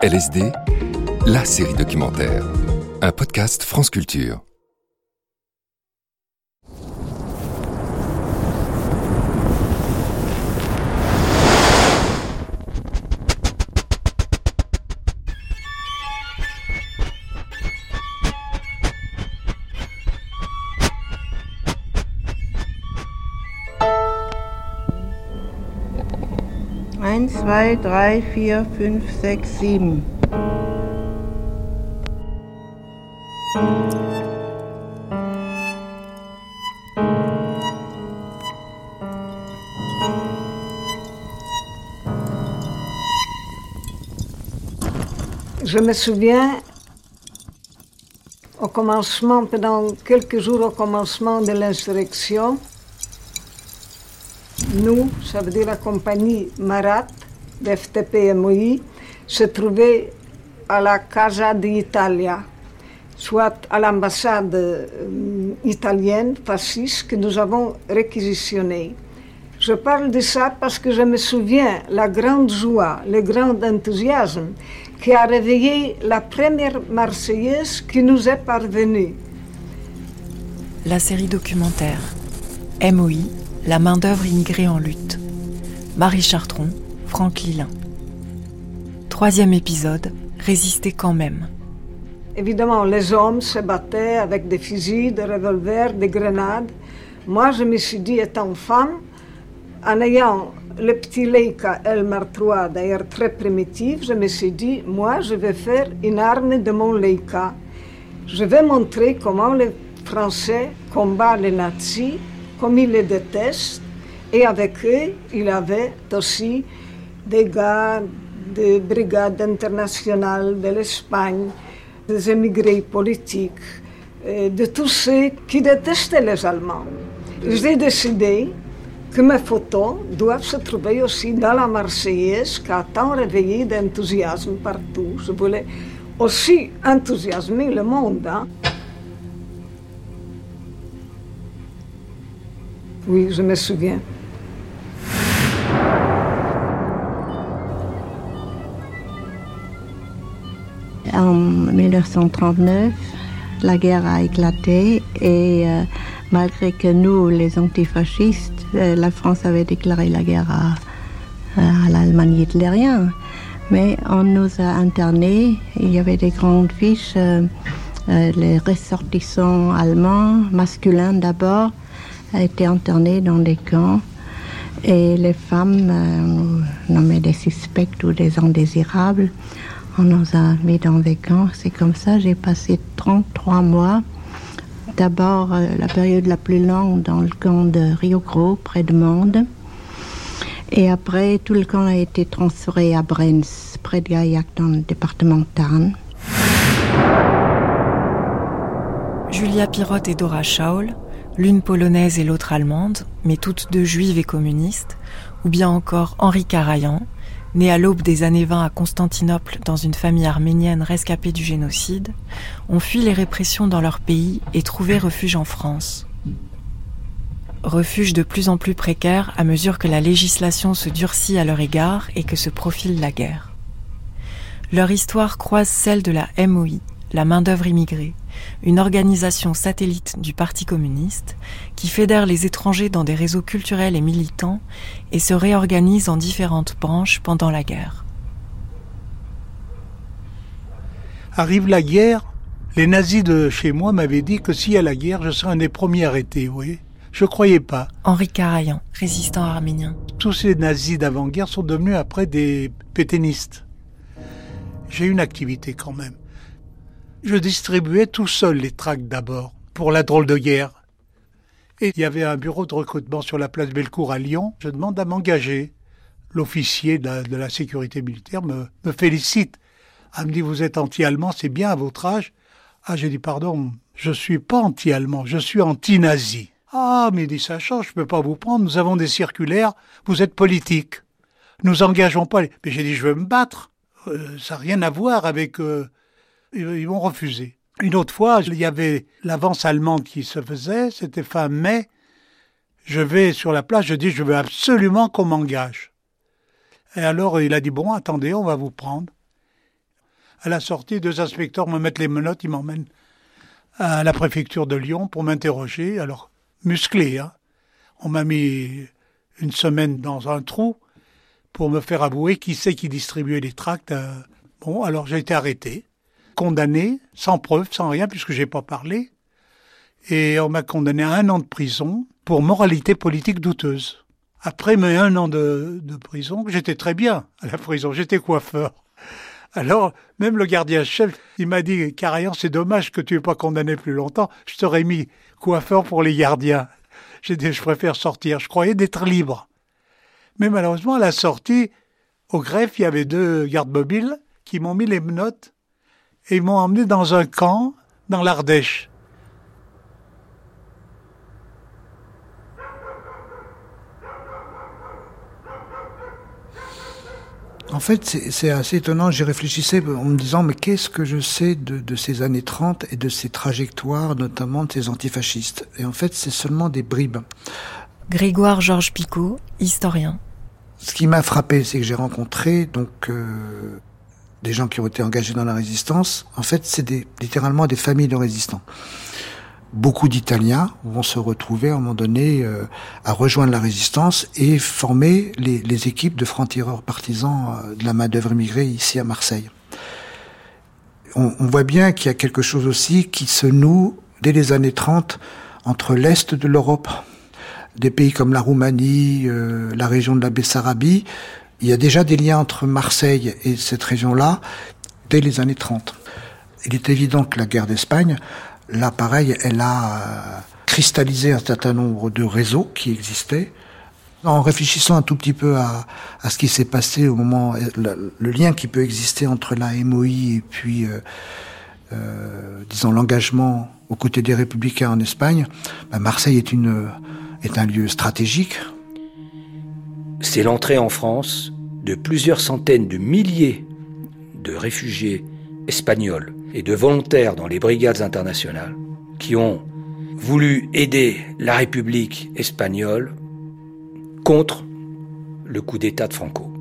LSD, la série documentaire. Un podcast France Culture. Je me souviens au commencement, pendant quelques jours au commencement de l'insurrection, nous, ça veut dire la compagnie Marat d'FTP MOI, se trouvait à la Casa d'Italia, soit à l'ambassade euh, italienne fasciste que nous avons réquisitionnée. Je parle de ça parce que je me souviens la grande joie, le grand enthousiasme qui a réveillé la première Marseillaise qui nous est parvenue. La série documentaire MOI, la main-d'œuvre immigrée en lutte. Marie Chartron, Franck Lilin. Troisième épisode, Résister quand même. Évidemment, les hommes se battaient avec des fusils, des revolvers, des grenades. Moi, je me suis dit, étant femme, en ayant le petit Leica Elmar III, d'ailleurs très primitif, je me suis dit, moi, je vais faire une arme de mon Leica. Je vais montrer comment les Français combattent les nazis, comme ils les détestent. Et avec eux, il avait aussi des gars des brigades internationales de l'Espagne, des émigrés politiques, de tous ceux qui détestaient les Allemands. J'ai décidé que mes photos doivent se trouver aussi dans la Marseillaise qui a tant réveillé d'enthousiasme partout. Je voulais aussi enthousiasmer le monde. Hein. Oui, je me souviens. En 1939, la guerre a éclaté et euh, malgré que nous, les antifascistes, euh, la France avait déclaré la guerre à, l'Allemagne hitlérienne, mais on nous a internés. Il y avait des grandes fiches, euh, les ressortissants allemands, masculins d'abord, étaient internés dans des camps. Et les femmes, nommées des suspects ou des indésirables, on nous a mis dans des camps. C'est comme ça, j'ai passé 33 mois. D'abord, euh, la période la plus longue dans le camp de Rio Gros, près de Mende. Et après, tout le camp a été transféré à Brenz, près de Gaillac, dans le département de Tarn. Julia Pirotte et Dora Schaul, l'une polonaise et l'autre allemande, mais toutes deux juives et communistes, ou bien encore Henri Karajan, né à l'aube des années 20 à Constantinople dans une famille arménienne rescapée du génocide, ont fui les répressions dans leur pays et trouvé refuge en France. Refuge de plus en plus précaire à mesure que la législation se durcit à leur égard et que se profile la guerre. Leur histoire croise celle de la MOI, la main-d'œuvre immigrée, une organisation satellite du Parti communiste qui fédère les étrangers dans des réseaux culturels et militants et se réorganise en différentes branches pendant la guerre. Arrive la guerre, les nazis de chez moi m'avaient dit que s'il y a la guerre, je serais un des premiers arrêtés, vous voyez. Je croyais pas. Henri Karajan, résistant arménien. Tous ces nazis d'avant-guerre sont devenus après des pétainistes. J'ai une activité quand même. Je distribuais tout seul les tracts d'abord, pour la drôle de guerre. Et il y avait un bureau de recrutement sur la place Bellecour à Lyon. Je demande à m'engager. L'officier de la, sécurité militaire me, me félicite. Elle me dit, vous êtes anti-allemand, c'est bien à votre âge. Ah, j'ai dit, pardon, je suis pas anti-allemand, je suis anti-nazi. Ah, mais dit, ça change, je peux pas vous prendre, nous avons des circulaires, vous êtes politique. Nous engageons pas les... Mais j'ai dit, je veux me battre. Euh, ça n'a rien à voir avec... Euh... Ils vont refuser. Une autre fois, il y avait l'avance allemande qui se faisait, c'était fin mai. Je vais sur la place, je dis, je veux absolument qu'on m'engage. Et alors, il a dit, bon, attendez, on va vous prendre. À la sortie, deux inspecteurs me mettent les menottes, ils m'emmènent à la préfecture de Lyon pour m'interroger. Alors, musclé, hein. On m'a mis une semaine dans un trou pour me faire avouer qui c'est qui distribuait les tracts. Euh. Bon, alors j'ai été arrêté, condamné, sans preuve, sans rien, puisque j'ai pas parlé. Et on m'a condamné à un an de prison pour moralité politique douteuse. Après mes un an de, de prison, j'étais très bien à la prison, j'étais coiffeur. Alors, même le gardien-chef, il m'a dit, Carayan, c'est dommage que tu n'aies pas condamné plus longtemps, je t'aurais mis coiffeur pour les gardiens. J'ai dit, je préfère sortir, je croyais d'être libre. Mais malheureusement, à la sortie, au greffe, il y avait deux gardes mobiles qui m'ont mis les menottes et ils m'ont emmené dans un camp dans l'Ardèche. En fait, c'est assez étonnant. J'y réfléchissais en me disant, mais qu'est-ce que je sais de, ces années 30 et de ces trajectoires, notamment de ces antifascistes? Et en fait, c'est seulement des bribes. Grégoire Georges Picot, historien. Ce qui m'a frappé, c'est que j'ai rencontré donc euh, des gens qui ont été engagés dans la résistance. En fait, c'est littéralement des familles de résistants beaucoup d'Italiens vont se retrouver à un moment donné euh, à rejoindre la résistance et former les, équipes de francs-tireurs partisans euh, de la main-d'œuvre immigrée ici à Marseille. On, on voit bien qu'il y a quelque chose aussi qui se noue dès les années 30 entre l'Est de l'Europe, des pays comme la Roumanie, euh, la région de la Bessarabie. Il y a déjà des liens entre Marseille et cette région-là dès les années 30. Il est évident que la guerre d'Espagne Là, pareil, elle a euh, cristallisé un certain nombre de réseaux qui existaient. En réfléchissant un tout petit peu à, ce qui s'est passé au moment, le, lien qui peut exister entre la MOI et puis, euh, euh, disons, l'engagement aux côtés des républicains en Espagne, bah, Marseille est, une, est un lieu stratégique. C'est l'entrée en France de plusieurs centaines de milliers de réfugiés espagnols et de volontaires dans les brigades internationales qui ont voulu aider la République espagnole contre le coup d'État de Franco.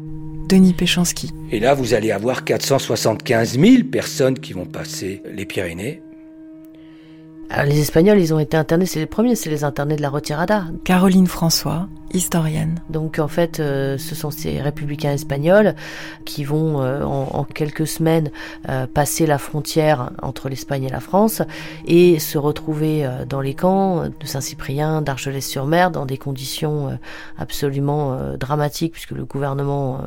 Denis Péchanski. Et là, vous allez avoir 475 000 personnes qui vont passer les Pyrénées les Espagnols, ils ont été internés, c'est les premiers, c'est les internés de la retirada. Caroline François, historienne. Donc en fait, euh, ce sont ces républicains espagnols qui vont euh, en, quelques semaines euh, passer la frontière entre l'Espagne et la France et se retrouver dans les camps de Saint-Cyprien, d'Argelès-sur-Mer, dans des conditions absolument dramatiques puisque le gouvernement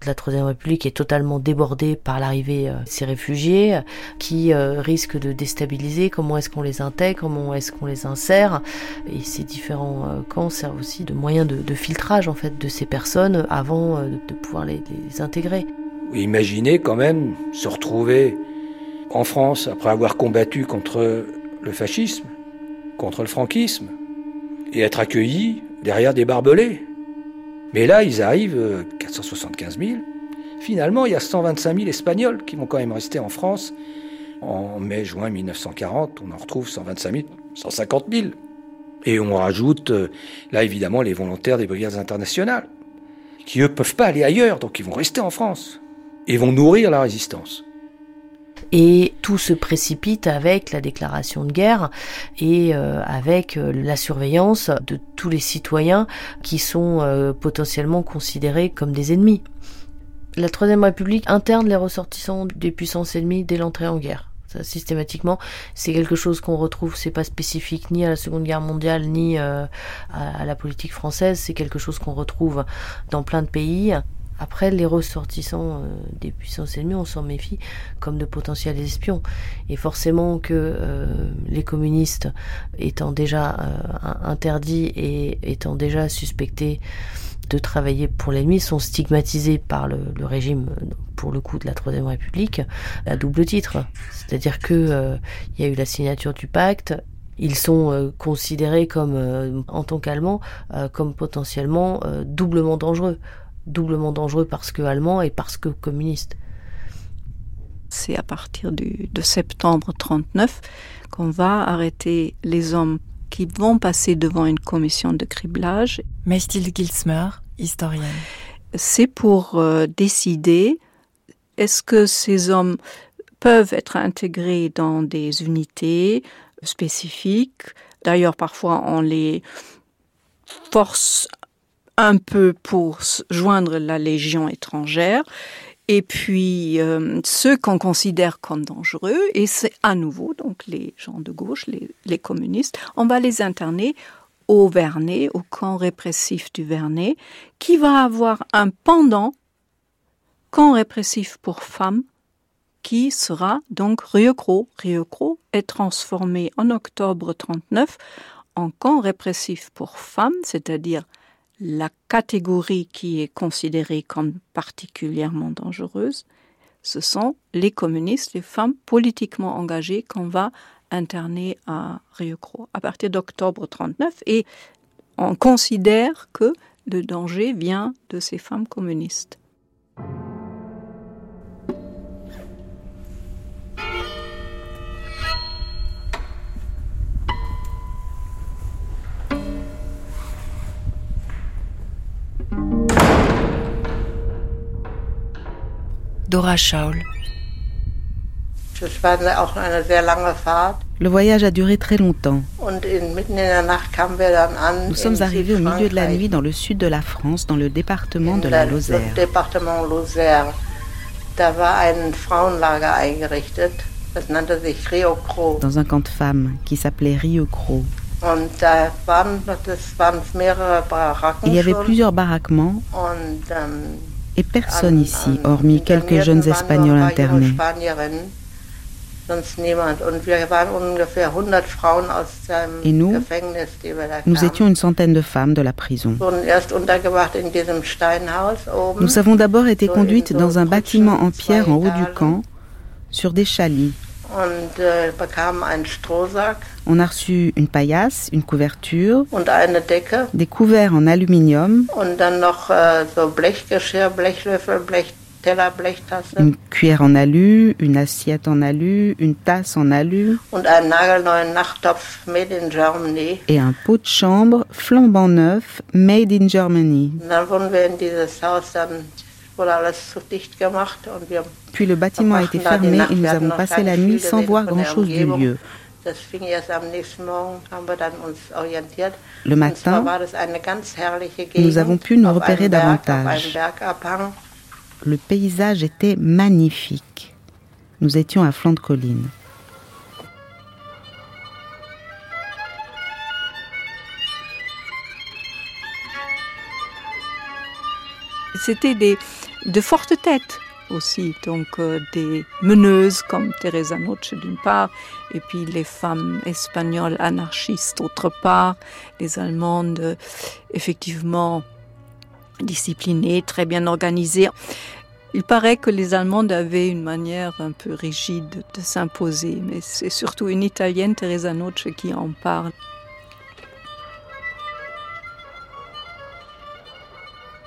de la Troisième République est totalement débordé par l'arrivée de ces réfugiés qui risquent de déstabiliser. Comment est-ce qu'on les les comment est-ce qu'on les insère. Et ces différents euh, camps servent aussi de moyen de, filtrage en fait de ces personnes avant euh, de pouvoir les, intégrer. Imaginez quand même se retrouver en France après avoir combattu contre le fascisme, contre le franquisme, et être accueillis derrière des barbelés. Mais là, ils arrivent, 475 euh, 000. Finalement, il y a 125 000 Espagnols qui vont quand même rester en France en mai-juin 1940, on en retrouve 125 000, 150 000. Et on rajoute, euh, là évidemment, les volontaires des brigades internationales, qui eux peuvent pas aller ailleurs, donc ils vont rester en France et vont nourrir la résistance. Et tout se précipite avec la déclaration de guerre et euh, avec euh, la surveillance de tous les citoyens qui sont potentiellement considérés comme des ennemis. La Troisième République interne les ressortissants des puissances ennemies dès l'entrée en guerre systématiquement, c'est quelque chose qu'on retrouve, c'est pas spécifique ni à la Seconde Guerre mondiale ni euh, à, la politique française, c'est quelque chose qu'on retrouve dans plein de pays. Après, les ressortissants euh, des puissances ennemies, on s'en méfie comme de potentiels espions. Et forcément que euh, les communistes, étant déjà interdits et étant déjà suspectés de travailler pour l'ennemi sont stigmatisés par le, régime, pour le coup, de la Troisième République, à double titre. C'est-à-dire que euh, il y a eu la signature du pacte, ils sont euh, considérés comme, euh, en tant qu'Allemands, comme potentiellement doublement dangereux. Doublement dangereux parce que allemands et parce que communistes. C'est à partir du, de septembre 39 qu'on va arrêter les hommes qui vont passer devant une commission de criblage. Mestil Gilsmer, historienne. C'est pour euh, décider est-ce que ces hommes peuvent être intégrées dans des unités spécifiques? D'ailleurs, parfois, on les force un peu pour joindre la Légion étrangère. Et puis, euh, ceux qu'on considère comme dangereux, et c'est à nouveau, donc les gens de gauche, les, communistes, on va les interner au Vernet, au camp répressif du Vernet, qui va avoir un pendant camp répressif pour femmes, qui sera donc. Rieucros est transformé en octobre 39 en camp répressif pour femmes, c'est-à-dire la catégorie qui est considérée comme particulièrement dangereuse, ce sont les communistes, les femmes politiquement engagées qu'on va interné à Rieucros à partir d'octobre 39 et on considère que le danger vient de ces femmes communistes. Dora Schaul. Le voyage a duré très longtemps. Nous sommes arrivés au milieu de la nuit dans le sud de la France, dans le département de la Lozère. Dans un camp de femmes qui s'appelait Rieucros. Il y avait plusieurs baraquements et personne ici, hormis quelques jeunes Espagnols internés. Et nous, nous étions une centaine de femmes de la prison. Nous avons d'abord été conduites dans un bâtiment en pierre en haut du camp, sur des chalits. Äh, On a reçu une paillasse, une couverture, des couverts en aluminium, une cuillère en alu, une assiette en alu, une tasse en alu. Et un pot de chambre flambant neuf, made in Germany. Puis le bâtiment a été fermé et nous avons passé la nuit sans voir grand-chose du lieu. Le matin, nous avons pu nous repérer davantage. Le paysage était magnifique. Nous étions à flanc de colline. C'était des, de fortes têtes aussi, donc euh, des meneuses comme Teresa Noche d'une part, et puis les femmes espagnoles anarchistes d'autre part, les Allemandes effectivement disciplinée, très bien organisée. Il paraît que les Allemandes avaient une manière un peu rigide de s'imposer, mais c'est surtout une Italienne, Teresa Noce, qui en parle.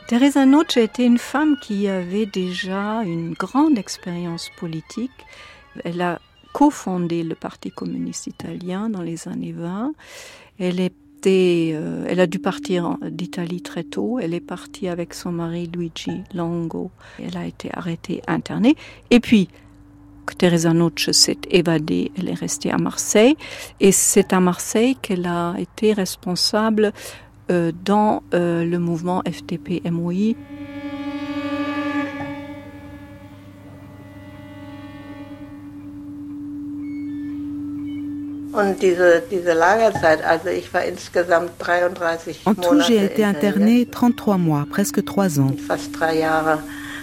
Teresa Noce était une femme qui avait déjà une grande expérience politique. Elle a cofondé le Parti communiste italien dans les années 20. Elle est euh, elle a dû partir d'Italie très tôt. Elle est partie avec son mari Luigi Longo. Elle a été arrêtée, internée. Et puis, Teresa Noce s'est évadée, elle est restée à Marseille. Et c'est à Marseille qu'elle a été responsable dans euh, le mouvement FTP-MOI. En tout, j'ai été internée 33 mois, presque 3 ans.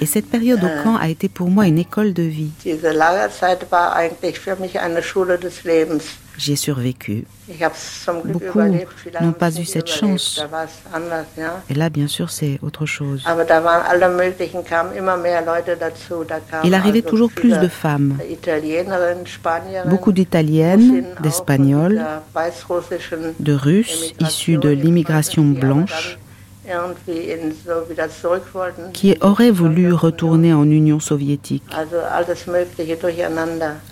Et cette période au äh, camp a été pour moi une école de vie. J'ai survécu. Beaucoup n'ont pas eu cette chance. Et là, bien sûr, c'est autre chose. Il arrivait toujours plus de femmes. Beaucoup d'Italiennes, d'Espagnols, de Russes issus de l'immigration blanche qui auraient voulu retourner en Union soviétique.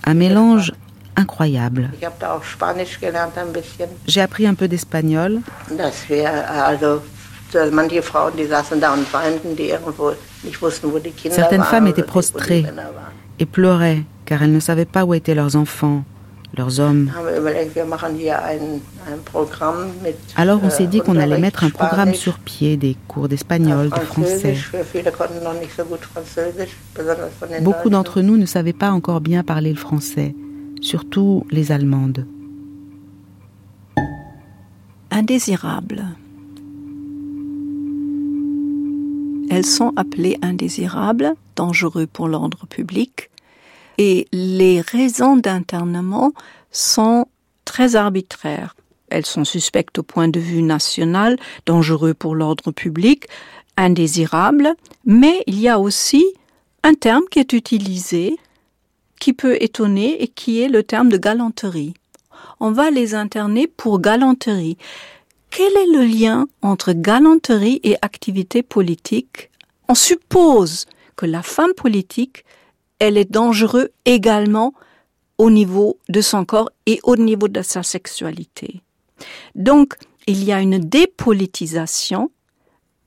Un mélange incroyable. J'ai appris un peu d'espagnol. Certaines femmes étaient prostrées et pleuraient car elles ne savaient pas où étaient leurs enfants, leurs hommes. Alors on s'est dit qu'on allait mettre un programme sur pied, des cours d'espagnol, de français. Beaucoup d'entre nous ne savaient pas encore bien parler le français, surtout les Allemandes. Indésirables. Elles sont appelées indésirables, dangereux pour l'ordre public, et les raisons d'internement sont très arbitraires. Elles sont suspectes au point de vue national, dangereux pour l'ordre public, indésirables, mais il y a aussi un terme qui est utilisé, qui peut étonner et qui est le terme de galanterie. On va les interner pour galanterie. Quel est le lien entre galanterie et activité politique? On suppose que la femme politique, elle est dangereuse également au niveau de son corps et au niveau de sa sexualité. Donc, il y a une dépolitisation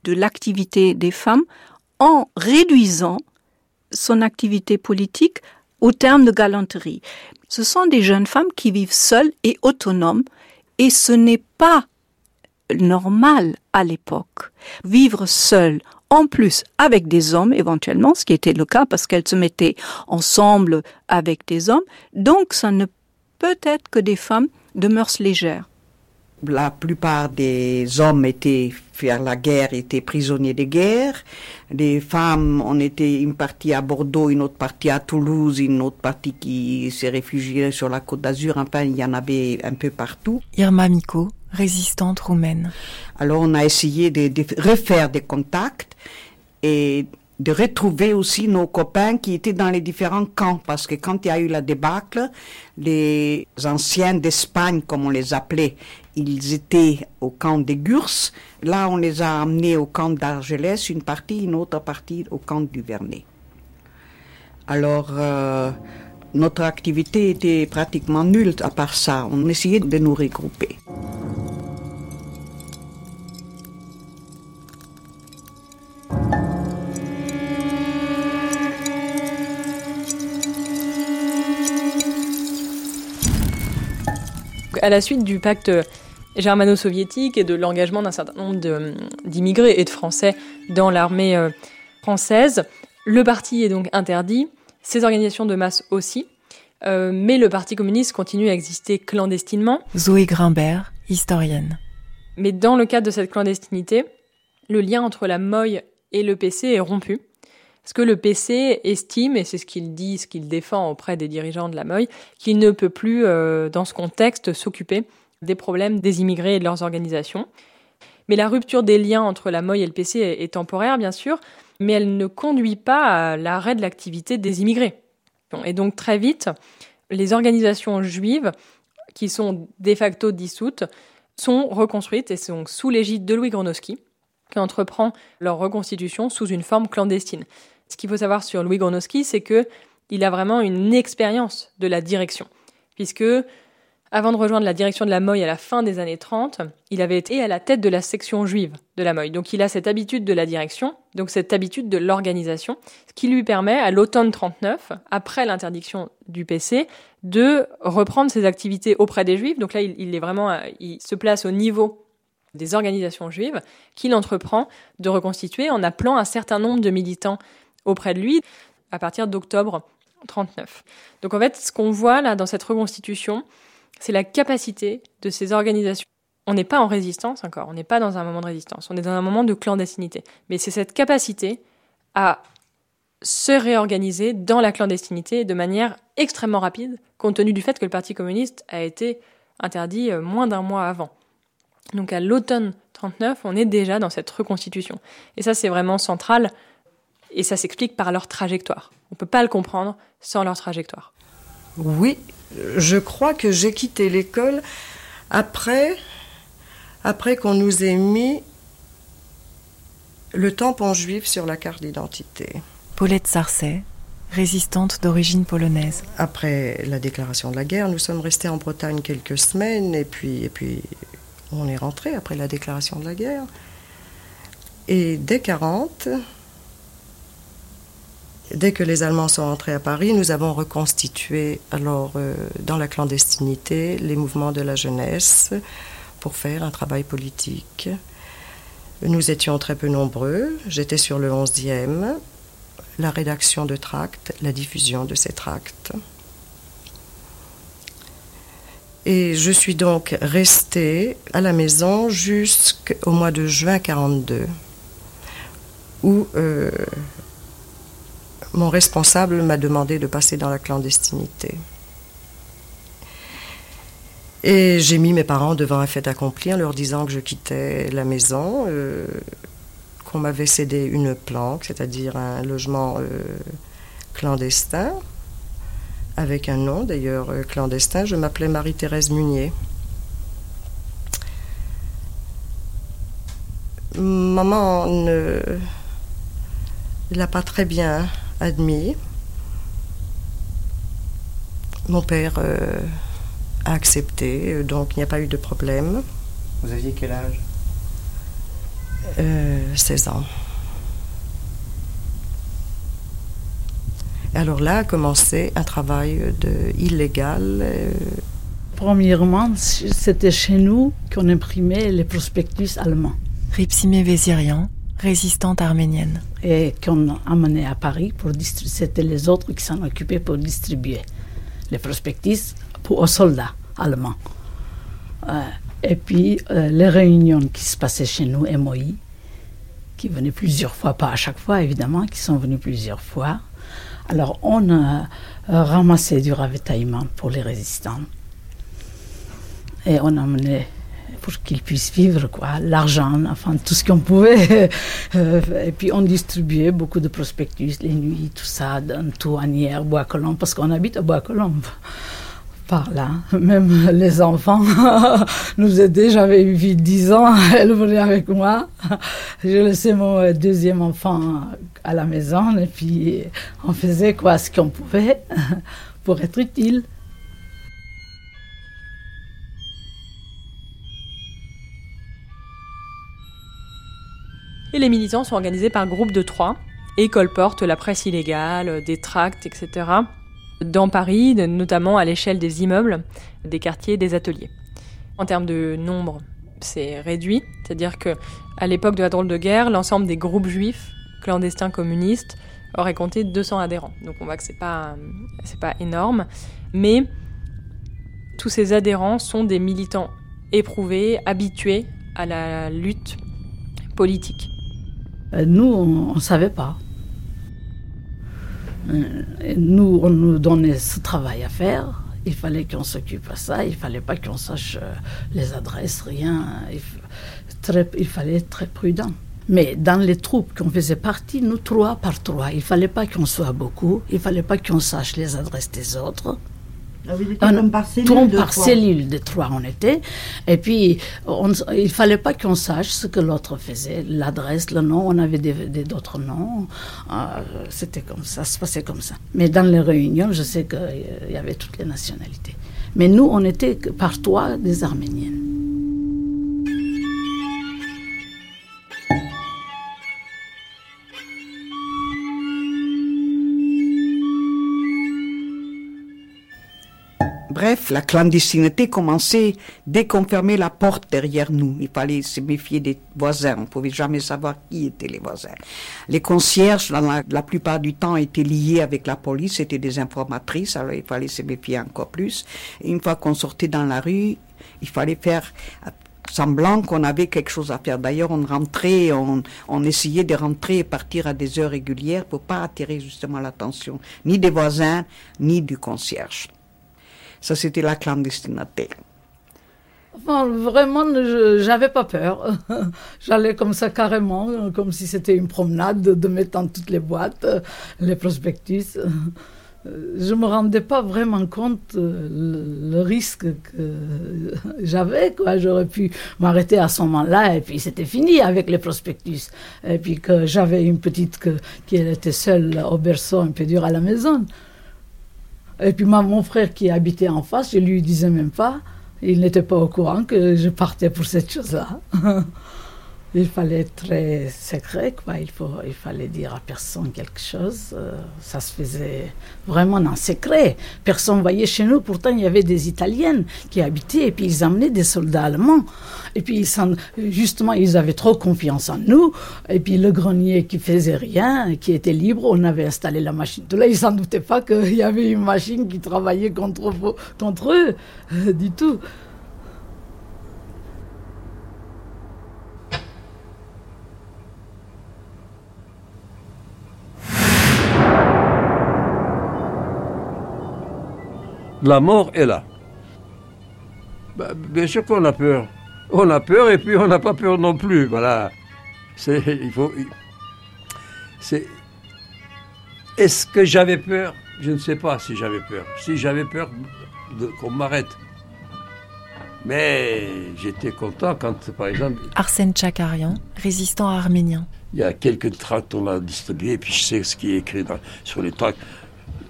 de l'activité des femmes en réduisant son activité politique au terme de galanterie. Ce sont des jeunes femmes qui vivent seules et autonomes et ce n'est pas normal à l'époque. Vivre seule, en plus avec des hommes éventuellement, ce qui était le cas parce qu'elles se mettaient ensemble avec des hommes, donc ça ne peut être que des femmes de mœurs légères la plupart des hommes étaient faire la guerre, étaient prisonniers de guerre. Les femmes, on était une partie à Bordeaux, une autre partie à Toulouse, une autre partie qui s'est réfugiée sur la Côte d'Azur. Enfin, il y en avait un peu partout. Irma Miko, résistante roumaine. Alors, on a essayé de, de refaire des contacts et de retrouver aussi nos copains qui étaient dans les différents camps, parce que quand il y a eu la débâcle, les anciens d'Espagne, comme on les appelait, ils étaient au camp des Gurs. Là, on les a amenés au camp d'Argelès, une partie, une autre partie au camp du Vernet. Alors, euh, notre activité était pratiquement nulle à part ça. On essayait de nous regrouper. À la suite du pacte germano-soviétique et de l'engagement d'un certain nombre d'immigrés et de Français dans l'armée euh, française. Le parti est donc interdit, ces organisations de masse aussi, euh, mais le Parti communiste continue à exister clandestinement. Zoé Grimbert, historienne. Mais dans le cadre de cette clandestinité, le lien entre la MOI et le PC est rompu. Parce que le PC estime, et c'est ce qu'il dit, ce qu'il défend auprès des dirigeants de la MOI, qu'il ne peut plus, euh, dans ce contexte, s'occuper des problèmes des immigrés et de leurs organisations. Mais la rupture des liens entre la MOI et le PC est, temporaire, bien sûr, mais elle ne conduit pas à l'arrêt de l'activité des immigrés. Et donc très vite, les organisations juives, qui sont de facto dissoutes, sont reconstruites et sont sous l'égide de Louis Gronowski, qui entreprend leur reconstitution sous une forme clandestine. Ce qu'il faut savoir sur Louis Gronowski, c'est que il a vraiment une expérience de la direction, puisque avant de rejoindre la direction de la Moy à la fin des années 30, il avait été à la tête de la section juive de la Moy. Donc il a cette habitude de la direction, donc cette habitude de l'organisation, ce qui lui permet à l'automne 39, après l'interdiction du PC, de reprendre ses activités auprès des juifs. Donc là, il, vraiment, il se place au niveau des organisations juives qu'il entreprend de reconstituer en appelant un certain nombre de militants auprès de lui à partir d'octobre 39. Donc en fait, ce qu'on voit là dans cette reconstitution, c'est la capacité de ces organisations. On n'est pas en résistance encore, on n'est pas dans un moment de résistance, on est dans un moment de clandestinité. Mais c'est cette capacité à se réorganiser dans la clandestinité de manière extrêmement rapide, compte tenu du fait que le Parti communiste a été interdit euh, moins d'un mois avant. Donc à l'automne 39, on est déjà dans cette reconstitution. Et ça, c'est vraiment central, et ça s'explique par leur trajectoire. On ne peut pas le comprendre sans leur trajectoire. Oui, je crois que j'ai quitté l'école après, après qu'on nous ait mis le tampon juif sur la carte d'identité. Paulette Sarcey, résistante d'origine polonaise. Après la déclaration de la guerre, nous sommes restés en Bretagne quelques semaines et puis, et puis on est rentré après la déclaration de la guerre. Et dès 40, dès que les Allemands sont entrés à Paris, nous avons reconstitué alors euh, dans la clandestinité les mouvements de la jeunesse pour faire un travail politique. Nous étions très peu nombreux. J'étais sur le 11e, la rédaction de tracts, la diffusion de ces tracts. Et je suis donc restée à la maison jusqu'au mois de juin 42, où euh, mon responsable m'a demandé de passer dans la clandestinité. Et j'ai mis mes parents devant un fait accompli en leur disant que je quittais la maison, euh, qu'on m'avait cédé une planque, c'est-à-dire un logement euh, clandestin, avec un nom d'ailleurs euh, clandestin. Je m'appelais Marie-Thérèse Munier. Maman ne l'a pas très bien admis. Mon père euh, a accepté, euh, donc il n'y a pas eu de problème. Vous aviez quel âge? 16 ans. alors là a commencé un travail de illégal. Euh, Premièrement, c'était chez nous qu'on imprimait les prospectus allemands. Ripsime Vézirian, résistante arménienne. Et qu'on amenait à Paris pour distribuer. C'était les autres qui s'en occupaient pour distribuer les prospectus aux soldats allemands. Euh, et puis euh, les réunions qui se passaient chez nous, MOI, qui venaient plusieurs fois, pas à chaque fois évidemment, qui sont venus plusieurs fois. Alors on a ramassé du ravitaillement pour les résistants. Et on a amené pour qu'ils puissent vivre, quoi, l'argent, enfin tout ce qu'on pouvait. et puis on distribuait beaucoup de prospectus les nuits, tout ça, dans Touanière, Bois-Colombes, parce qu'on habite à Bois-Colombes par là. Même les enfants nous aidaient. J'avais eu 10 ans, elle venait avec moi. J'ai laissé mon deuxième enfant à la maison et puis on faisait quoi ce qu'on pouvait pour être utile. Et les militants sont organisés par groupes de trois et colportent la presse illégale, des tracts, etc dans Paris, notamment à l'échelle des immeubles, des quartiers, des ateliers. En termes de nombre, c'est réduit, c'est-à-dire que à l'époque de la drôle de guerre, l'ensemble des groupes juifs clandestins communistes aurait compté 200 adhérents. Donc on voit que c'est pas c'est pas énorme, mais tous ces adhérents sont des militants éprouvés, habitués à la lutte politique. Euh, nous, on ne savait pas. Euh, nous, on nous donnait ce travail à faire. Il fallait qu'on s'occupe à ça. Il fallait pas qu'on sache euh, les adresses, rien. Il, fallait être très prudent. Mais dans les troupes qu'on faisait partie, nous trois par trois, il fallait pas qu'on soit beaucoup. Il fallait pas qu'on sache les adresses des autres. Ah, on, par cellule, de, par cellule de trois on était. Et puis, on, il fallait pas qu'on sache ce que l'autre faisait, l'adresse, le nom. On avait d'autres noms. Euh, c'était comme ça, ça se passait comme ça. Mais dans les réunions, je sais qu'il y avait toutes les nationalités. Mais nous, on était par trois des Arméniennes. Bref, la clandestinité commençait dès qu'on fermait la porte derrière nous. Il fallait se méfier des voisins. On ne pouvait jamais savoir qui étaient les voisins. Les concierges, la, la plupart du temps, étaient liés avec la police. C'était des informatrices. Alors il fallait se méfier encore plus. Une fois qu'on sortait dans la rue, il fallait faire semblant qu'on avait quelque chose à faire. D'ailleurs, on rentrait, on, on, essayait de rentrer et partir à des heures régulières pour pas attirer justement l'attention ni des voisins ni du concierge. Ça, c'était la clandestinité. Enfin, vraiment, j'avais pas peur. J'allais comme ça carrément, comme si c'était une promenade, de mettre dans toutes les boîtes les prospectus. Je me rendais pas vraiment compte le, le risque que j'avais. Quoi. J'aurais pu m'arrêter à ce moment-là et puis c'était fini avec les prospectus. Et puis que j'avais une petite qui était seule au berceau, un peu dur à la maison. Et puis mon frère qui habitait en face, je lui disais même pas. Il n'était pas au courant que je partais pour cette chose-là. il fallait être très secret, quoi. Il, faut, il fallait dire à personne quelque chose. Euh, ça se faisait vraiment en secret. Personne voyait chez nous. Pourtant, il y avait des Italiennes qui habitaient et puis ils amenaient des soldats allemands. Et puis, justement, ils avaient trop confiance en nous. Et puis, le grenier qui faisait rien, qui était libre, on avait installé la machine. Tout là, ils s'en doutaient pas qu'il y avait une machine qui travaillait contre, contre eux, du tout. La mort est là. Bah, bien sûr qu'on a peur. On a peur et puis on n'a pas peur non plus. Voilà. C'est, il faut. C'est. Est-ce que j'avais peur? Je ne sais pas si j'avais peur. Si j'avais peur qu'on m'arrête. Mais j'étais content quand, par exemple. Arsène Tchakarian, résistant arménien. Il y a quelques tracts qu'on a distribués, puis je sais ce qui est écrit sur les tracts.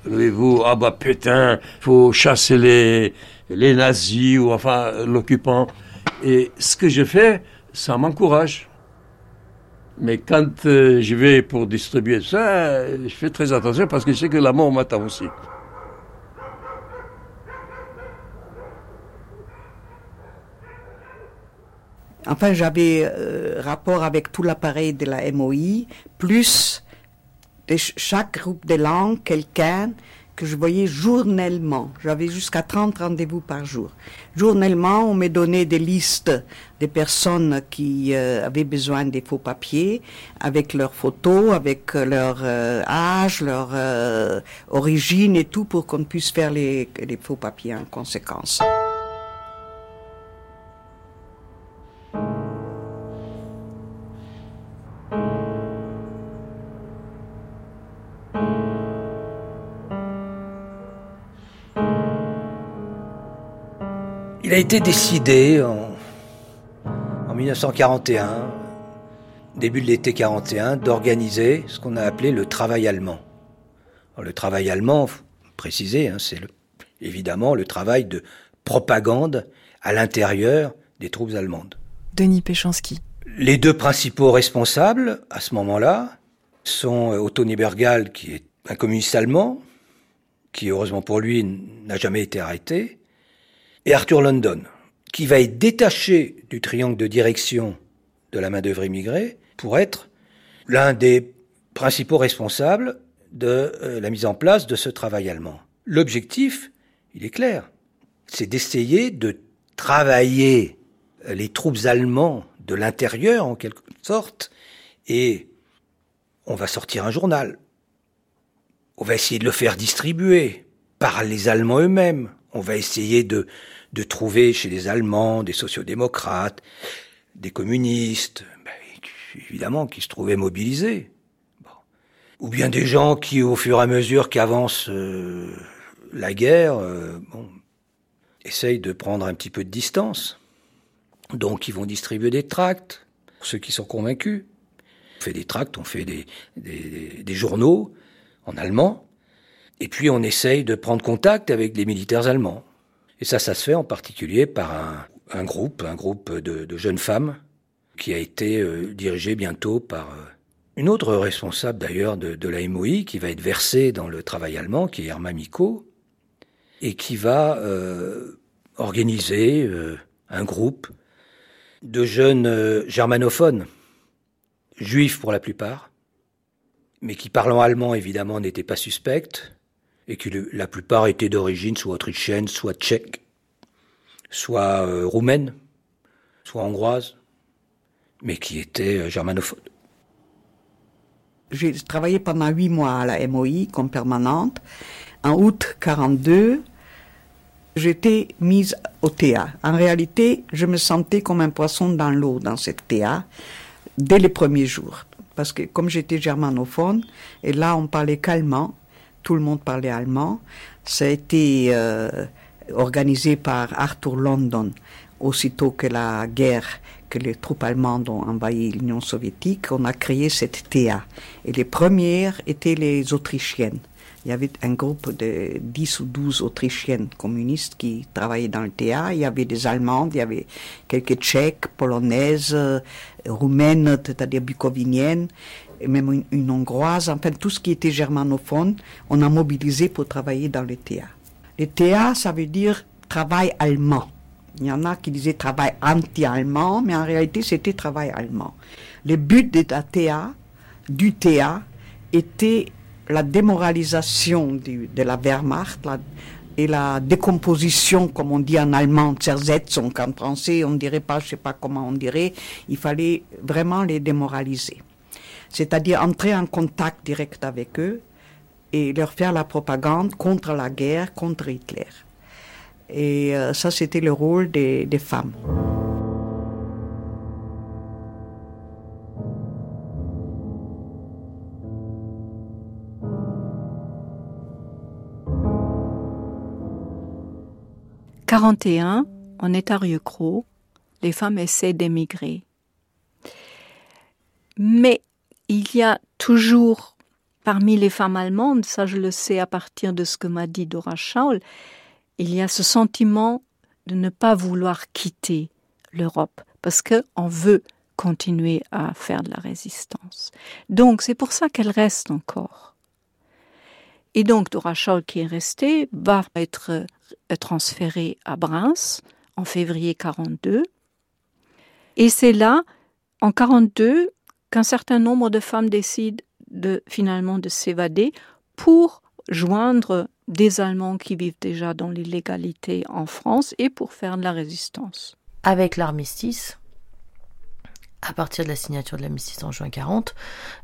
Levez-vous, ah bah putain, faut chasser les, les nazis ou enfin l'occupant. Et ce que je fais, ça m'encourage. Mais quand euh, je vais pour distribuer ça, je fais très attention parce que je sais que la mort m'attend aussi. Enfin, j'avais euh, rapport avec tout l'appareil de la MOI, plus de chaque groupe de langues, quelqu'un que je voyais journellement. J'avais jusqu'à 30 rendez-vous par jour. Journellement, on me donnait des listes des personnes qui euh, avaient besoin des faux papiers, avec leurs photos, avec leur euh, âge, leur euh, origine et tout, pour qu'on puisse faire les, les faux papiers en conséquence. Il a été décidé en, 1941, début de l'été 41, d'organiser ce qu'on a appelé le travail allemand. le travail allemand, faut préciser, hein, c'est évidemment le travail de propagande à l'intérieur des troupes allemandes. Denis Péchanski. Les deux principaux responsables à ce moment-là sont Otto Niebergal, qui est un communiste allemand, qui heureusement pour lui n'a jamais été arrêté, et Arthur London, qui va être détaché du triangle de direction de la main-d'œuvre immigrée pour être l'un des principaux responsables de euh, la mise en place de ce travail allemand. L'objectif, il est clair, c'est d'essayer de travailler euh, les troupes allemands de l'intérieur en quelque sorte et on va sortir un journal. On va essayer de le faire distribuer par les Allemands eux-mêmes. On va essayer de, de trouver chez les Allemands des sociodémocrates, des communistes, ben, évidemment, qui se trouvaient mobilisés. Ou bien des gens qui, au fur et à mesure qu'avance euh, la guerre, euh, bon, essayent de prendre un petit peu de distance. Donc ils vont distribuer des tracts, pour ceux qui sont convaincus. On fait des tracts, on fait des, des, des journaux en allemand, et puis on essaye de prendre contact avec les militaires allemands. Et ça, ça se fait en particulier par un, groupe, un groupe de, jeunes femmes qui a été euh, dirigé bientôt par euh, une autre responsable d'ailleurs de, la MOI qui va être versée dans le travail allemand, qui est Irma Miko, et qui va euh, organiser un groupe de jeunes germanophones, juifs pour la plupart, mais qui parlant allemand évidemment n'étaient pas suspects, et qui la plupart étaient d'origine soit autrichienne, soit tchèque, soit euh, roumaine, soit hongroise, mais qui étaient euh, germanophones. J'ai travaillé pendant huit mois à la MOI comme permanente. En août 42, j'étais mise au TA. En réalité, je me sentais comme un poisson dans l'eau dans cette TA dès les premiers jours. Parce que comme j'étais germanophone, et là on parlait qu'allemand, tout le monde parlait allemand. Ça a été euh, organisé par Arthur London aussitôt que la guerre, que les troupes allemandes ont envahi l'Union soviétique, on a créé cette TA. Et les premières étaient les Autrichiennes. Il y avait un groupe de 10 ou 12 Autrichiennes communistes qui travaillaient dans le théâtre. Il y avait des Allemandes, il y avait quelques Tchèques, Polonaises, Roumaines, c'est-à-dire bucoviniennes, et même une, Hongroise. Enfin, tout ce qui était germanophone, on a mobilisé pour travailler dans le théâtre. Le théâtre, ça veut dire travail allemand. Il y en a qui disaient travail anti-allemand, mais en réalité, c'était travail allemand. Le but de la TA, du TA, était la démoralisation de la Wehrmacht et la décomposition, comme on dit en allemand, Zersetzung, en français, on dirait pas, je sais pas comment on dirait, il fallait vraiment les démoraliser. C'est-à-dire entrer en contact direct avec eux et leur faire la propagande contre la guerre, contre Hitler. Et euh, ça, c'était le rôle des, femmes. « 41, on est à Rieucros, les femmes essaient d'émigrer. Mais il y a toujours parmi les femmes allemandes, ça je le sais à partir de ce que m'a dit Dora Schaul, il y a ce sentiment de ne pas vouloir quitter l'Europe parce qu'on veut continuer à faire de la résistance. Donc c'est pour ça qu'elle reste encore. Et donc Dora Scholl qui est restée va être euh, transférée à Bruns en février 42. Et c'est là, en 42, qu'un certain nombre de femmes décident de finalement de s'évader pour joindre des Allemands qui vivent déjà dans l'illégalité en France et pour faire de la résistance. Avec l'armistice, à partir de la signature de l'armistice en juin 40,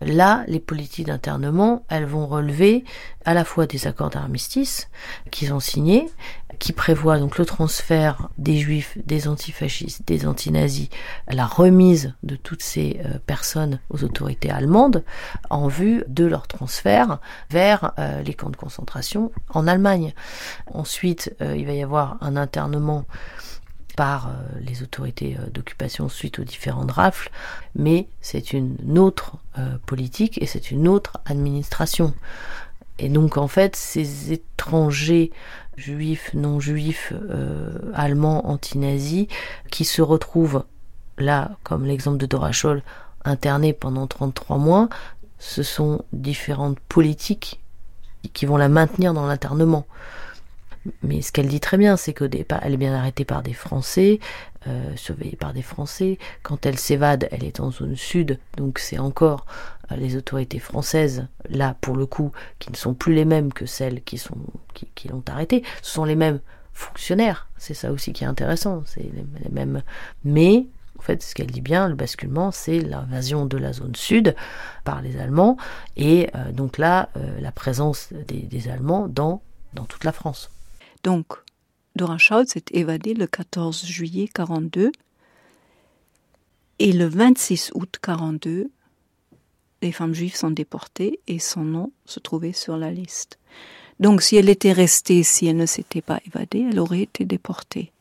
là, les politiques d'internement, elles vont relever à la fois des accords d'armistice qu'ils ont signés, qui prévoient donc le transfert des juifs, des antifascistes, des antinazis, la remise de toutes ces euh, personnes aux autorités allemandes en vue de leur transfert vers euh, les camps de concentration en Allemagne. Ensuite, euh, il va y avoir un internement par euh, les autorités euh, d'occupation suite aux différentes rafles, mais c'est une autre euh, politique et c'est une autre administration. Et donc en fait, ces étrangers juifs, non juifs, allemands, anti-nazis, qui se retrouvent là, comme l'exemple de Dora Scholl, internés pendant 33 mois, ce sont différentes politiques qui vont la maintenir dans l'internement. Mais ce qu'elle dit très bien, c'est qu'elle est bien arrêtée par des Français, euh, surveillée par des Français. Quand elle s'évade, elle est en zone sud, donc c'est encore euh, les autorités françaises, là pour le coup, qui ne sont plus les mêmes que celles qui sont qui, l'ont arrêtée. Ce sont les mêmes fonctionnaires. C'est ça aussi qui est intéressant. C'est les, mêmes. Mais en fait, ce qu'elle dit bien, le basculement, c'est l'invasion de la zone sud par les Allemands, et euh, donc là, la présence des, des Allemands dans, dans toute la France. Donc, Dora s'est évadé le 14 juillet 42 et le 26 août 42, les femmes juives sont déportées et son nom se trouvait sur la liste. Donc si elle était restée, si elle ne s'était pas évadée, elle aurait été déportée.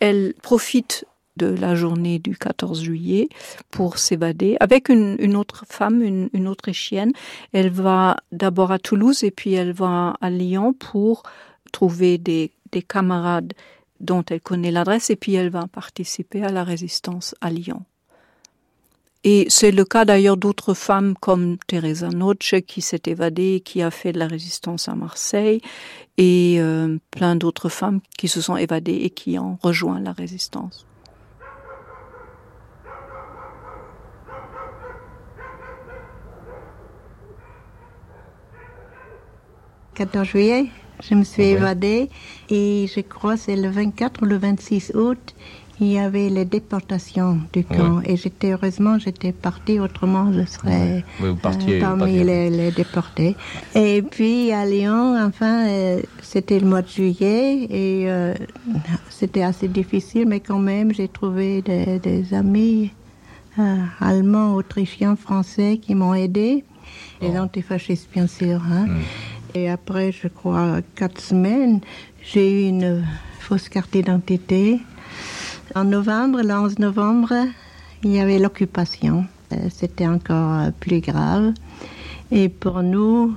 Elle profite de la journée du 14 juillet pour s'évader avec une, autre femme, une, une autrichienne. Elle va d'abord à Toulouse et puis elle va à Lyon pour trouver des, des camarades dont elle connaît l'adresse et puis elle va participer à la résistance à Lyon. Et c'est le cas d'ailleurs d'autres femmes comme Teresa Noce qui s'est évadée, qui a fait de la résistance à Marseille, et euh, plein d'autres femmes qui se sont évadées et qui ont rejoint la résistance. 14 juillet, je me suis évadée et je crois c'est le 24 ou le 26 août, il y avait les déportations du camp et j'étais heureusement j'étais partie autrement je serais euh, parmi les, déportés et puis à Lyon enfin euh, c'était le mois de juillet et euh, c'était assez difficile mais quand même j'ai trouvé des, amis allemands autrichiens français qui m'ont aidé les oh. antifascistes bien sûr hein. Hmm. Et après, je crois, quatre semaines, j'ai eu une fausse carte d'identité. En novembre, le 11 novembre, il y avait l'occupation. Euh, c'était encore plus grave. Et pour nous,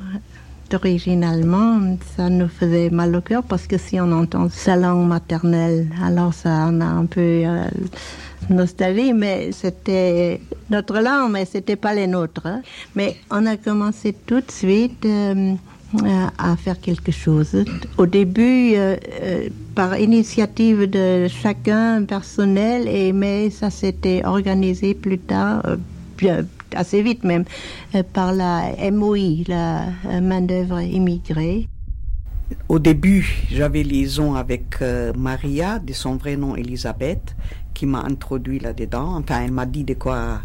d'origine allemande, ça nous faisait mal au cœur parce que si on entend sa langue maternelle, alors ça on a un peu euh, nostalgie, mais c'était notre langue, mais c'était pas les nôtres. Hein. Mais on a commencé tout de suite. Euh, à faire quelque chose. Au début, euh, euh, par initiative de chacun personnel, mais ça s'était organisé plus tard, assez vite même, par la MOI, la main-d'œuvre immigrée. Au début, j'avais liaison avec Maria, de son vrai nom Elisabeth, qui m'a introduit là-dedans. Enfin, elle m'a dit de quoi,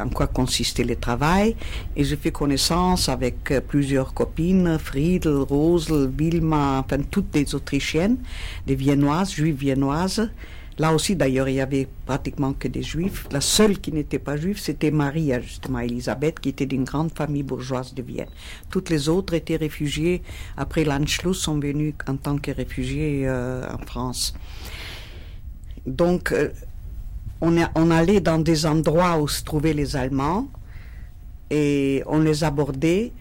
en quoi consistait le travail. Et j'ai fait connaissance avec euh, plusieurs copines, Friedel, Rosel, Wilma, enfin toutes des Autrichiennes, des Viennoises, juives viennoises. Là aussi, d'ailleurs, il y avait pratiquement que des juifs. La seule qui n'était pas juive, c'était Maria, justement, Elisabeth, qui était d'une grande famille bourgeoise de Vienne. Toutes les autres étaient réfugiées. Après l'Anschluss, sont venues en tant que réfugiées euh, en France. Donc, euh, on, allait dans des endroits où se trouvaient les Allemands et on les abordait.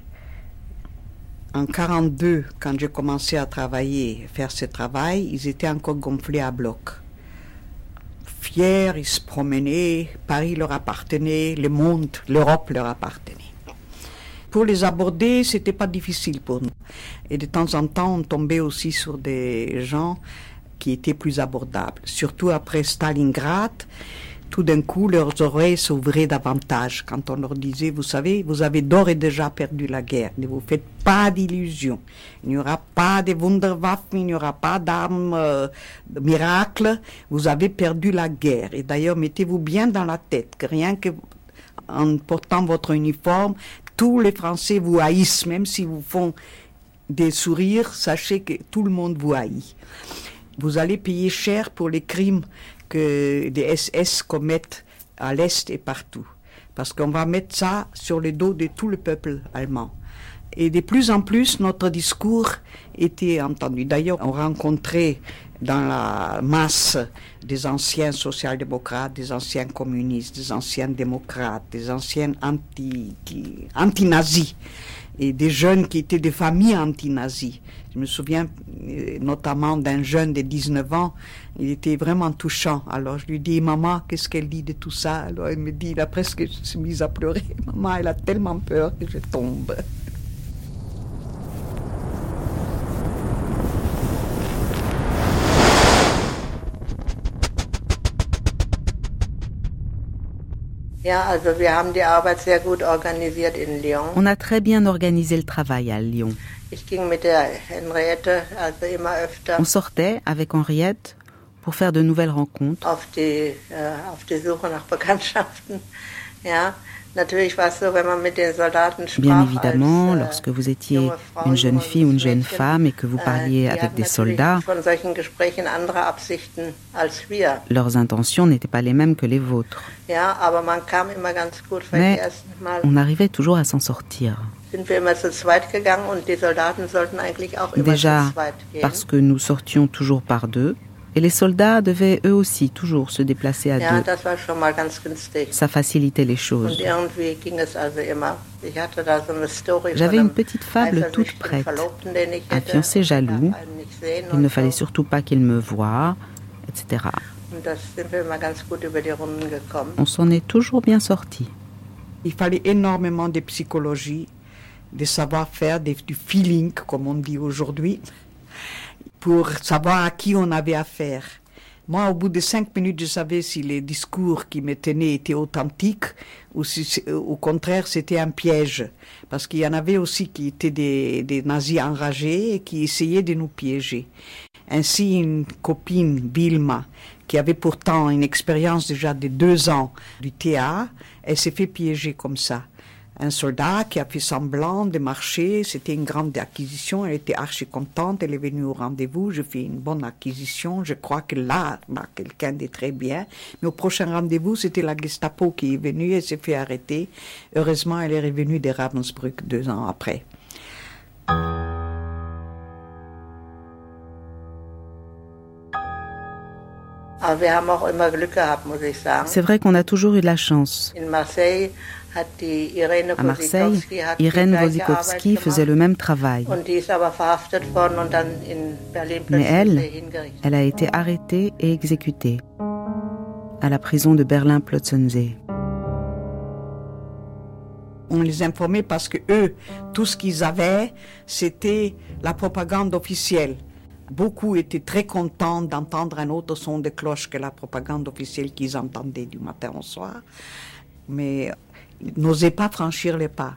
En 42, quand j'ai commencé à travailler, faire ce travail, ils étaient encore gonflés à bloc. Fiers, ils se promenaient, Paris leur appartenait, le monde, l'Europe leur appartenait. Pour les aborder, c'était pas difficile pour nous. Et de temps en temps, on tombait aussi sur des gens qui était plus abordable. Surtout après Stalingrad, tout d'un coup, leurs oreilles s'ouvraient davantage quand on leur disait, vous savez, vous avez d'ores et déjà perdu la guerre, ne vous faites pas d'illusions. Il n'y aura pas de Wunderwaffen, il n'y aura pas d'armes euh, miracles, vous avez perdu la guerre. Et d'ailleurs, mettez-vous bien dans la tête que rien que en portant votre uniforme, tous les Français vous haïssent, même s'ils vous font des sourires, sachez que tout le monde vous haït vous allez payer cher pour les crimes que des SS commettent à l'Est et partout. Parce qu'on va mettre ça sur le dos de tout le peuple allemand. Et de plus en plus, notre discours était entendu. D'ailleurs, on rencontrait dans la masse des anciens social-démocrates, des anciens communistes, des anciens démocrates, des anciens anti-nazis et des jeunes qui étaient des familles anti-nazis. Je me souviens euh, notamment d'un jeune de 19 ans, il était vraiment touchant. Alors je lui dis, maman, qu'est-ce qu'elle dit de tout ça? Alors elle me dit, il a presque se mise à pleurer. Maman, elle a tellement peur que je tombe. On a très bien organisé le travail à Lyon. On sortait avec Henriette pour faire de nouvelles rencontres. Bien évidemment, lorsque vous étiez une jeune fille ou une jeune femme et que vous parliez avec des soldats, leurs intentions n'étaient pas les mêmes que les vôtres. Mais on arrivait toujours à s'en sortir. Déjà parce que nous sortions toujours par deux, et les soldats devaient eux aussi toujours se déplacer à deux. Ça facilitait les choses. J'avais une petite fable toute prête. Un fiancé jaloux, il ne fallait surtout pas qu'il me voie, etc. On s'en est toujours bien sorti. Il fallait énormément de psychologie, de savoir-faire, du feeling, comme on dit aujourd'hui pour savoir à qui on avait affaire. Moi, au bout de cinq minutes, je savais si les discours qui me tenaient étaient authentiques ou si, au contraire, c'était un piège. Parce qu'il y en avait aussi qui étaient des, des nazis enragés et qui essayaient de nous piéger. Ainsi, une copine, Vilma, qui avait pourtant une expérience déjà de deux ans du TA, elle s'est fait piéger comme ça un soldat qui a fait semblant de marcher. C'était une grande acquisition. Elle était archi contente. Elle est venue au rendez-vous. Je fais une bonne acquisition. Je crois que là, a quelqu'un de très bien. Mais au prochain rendez-vous, c'était la Gestapo qui est venue. Elle s'est fait arrêter. Heureusement, elle est revenue de Ravensbrück deux ans après. C'est vrai qu'on a toujours eu de la chance. À Marseille, Irène Wosikowski faisait le même travail. Mais elle, elle a été arrêtée et exécutée à la prison de Berlin-Plötzensee. On les informait parce que eux, tout ce qu'ils avaient, c'était la propagande officielle. Beaucoup étaient très contents d'entendre un autre son de cloche que la propagande officielle qu'ils entendaient du matin au soir. Mais n'osaient pas franchir les pas,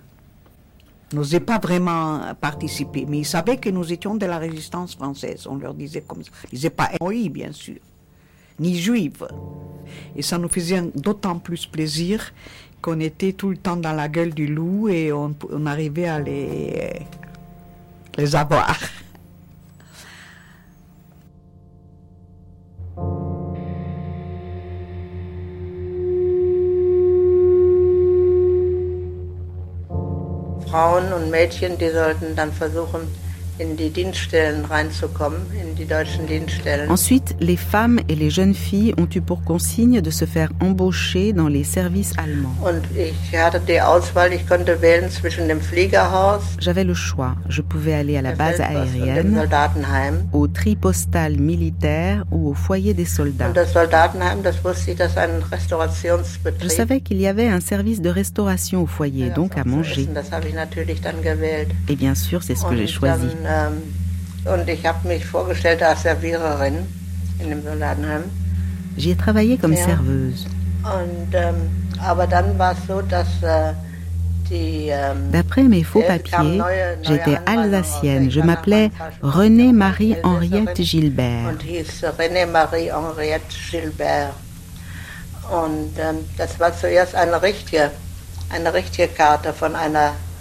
n'osaient pas vraiment participer. Mais ils savaient que nous étions de la résistance française. On leur disait comme ça. Ils disaient pas oui, bien sûr, ni juive. Et ça nous faisait d'autant plus plaisir qu'on était tout le temps dans la gueule du loup et on, on arrivait à les, les avoir. Frauen und Mädchen, die sollten dann versuchen, Ensuite, les femmes et les jeunes filles ont eu pour consigne de se faire embaucher dans les services allemands. J'avais le choix. Je pouvais aller à la base aérienne, au tri postal militaire ou au foyer des soldats. Je savais qu'il y avait un service de restauration au foyer, donc à manger. Et bien sûr, c'est ce que j'ai choisi. Ähm, und ich habe mich vorgestellt als Serviererin in dem. J'y ai travaillé comme Ja. serveuse. Und, ähm, aber dann war es so, dass äh, die. Ähm, D'après mes faux papiers, j'étais alsacienne. Je m'appelais Anfang schon. Renée Marie Henriette Gilbert. und ähm, das war zuerst eine richtige, eine richtige Karte von einer Elsässerin.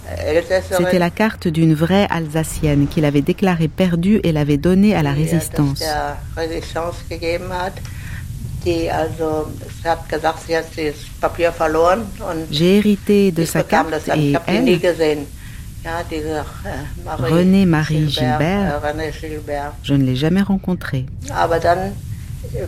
C'était la carte d'une vraie Alsacienne qu'il avait déclarée perdue et l'avait donnée à la résistance. J'ai hérité de sa carte et elle. Ja, diese äh, Marie Gilbert, René je ne l'ai jamais rencontrée.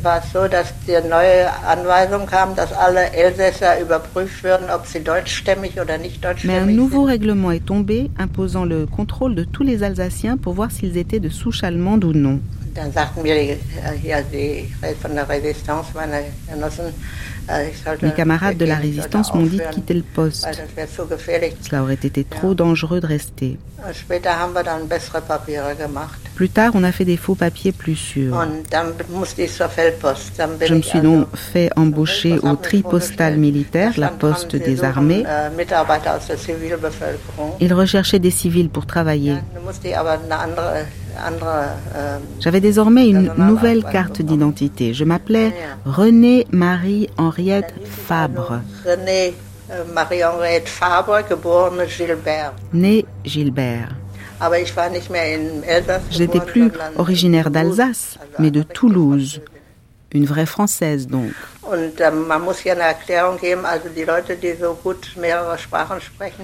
War es so, dass die neue Anweisung kam, dass alle Elsässer überprüft würden, ob sie deutschstämmig oder nicht Mais un nouveau sind. règlement est tombé imposant le contrôle de tous les Alsaciens pour voir s'ils étaient de souche allemande ou non. Dann sagten mir die, äh, hier die von der Resistance, meine Genossen, ich sollte Mes camarades de la résistance m'ont dit de quitter le poste. Cela aurait été trop dangereux de rester. Gemacht. Plus tard, on a fait des faux papiers plus sûrs. Je me suis donc fait embaucher au tri postal militaire, la poste des armées. Zivilbevölkerung. Ils recherchaient des civils pour travailler. Ähm, J'avais désormais une nouvelle carte d'identité. Je m'appelais Renée Marie Henriette Fabre, René äh, Marie-Henriette Fabre, geborene Gilbert. née Gilbert. Je n'étais plus originaire d'Alsace, mais de Toulouse. Une vraie Française donc. Ähm,